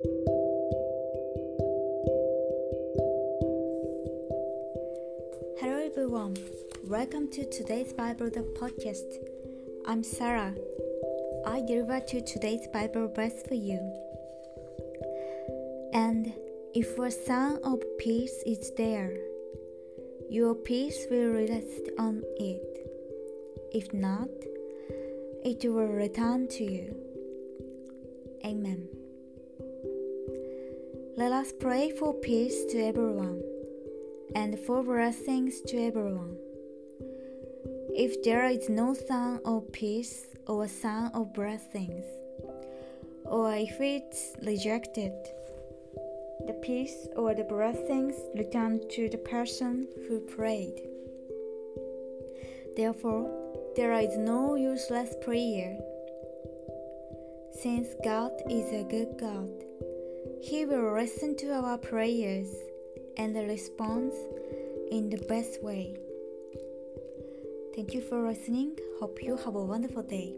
Hello everyone, welcome to today's Bible the podcast. I'm Sarah. I deliver to today's Bible verse for you. And if a son of peace is there, your peace will rest on it. If not, it will return to you. Amen. Let us pray for peace to everyone and for blessings to everyone. If there is no son of peace or son of blessings, or if it's rejected, the peace or the blessings return to the person who prayed. Therefore, there is no useless prayer. Since God is a good God, He will listen to our prayers and respond in the best way. Thank you for listening. Hope you have a wonderful day.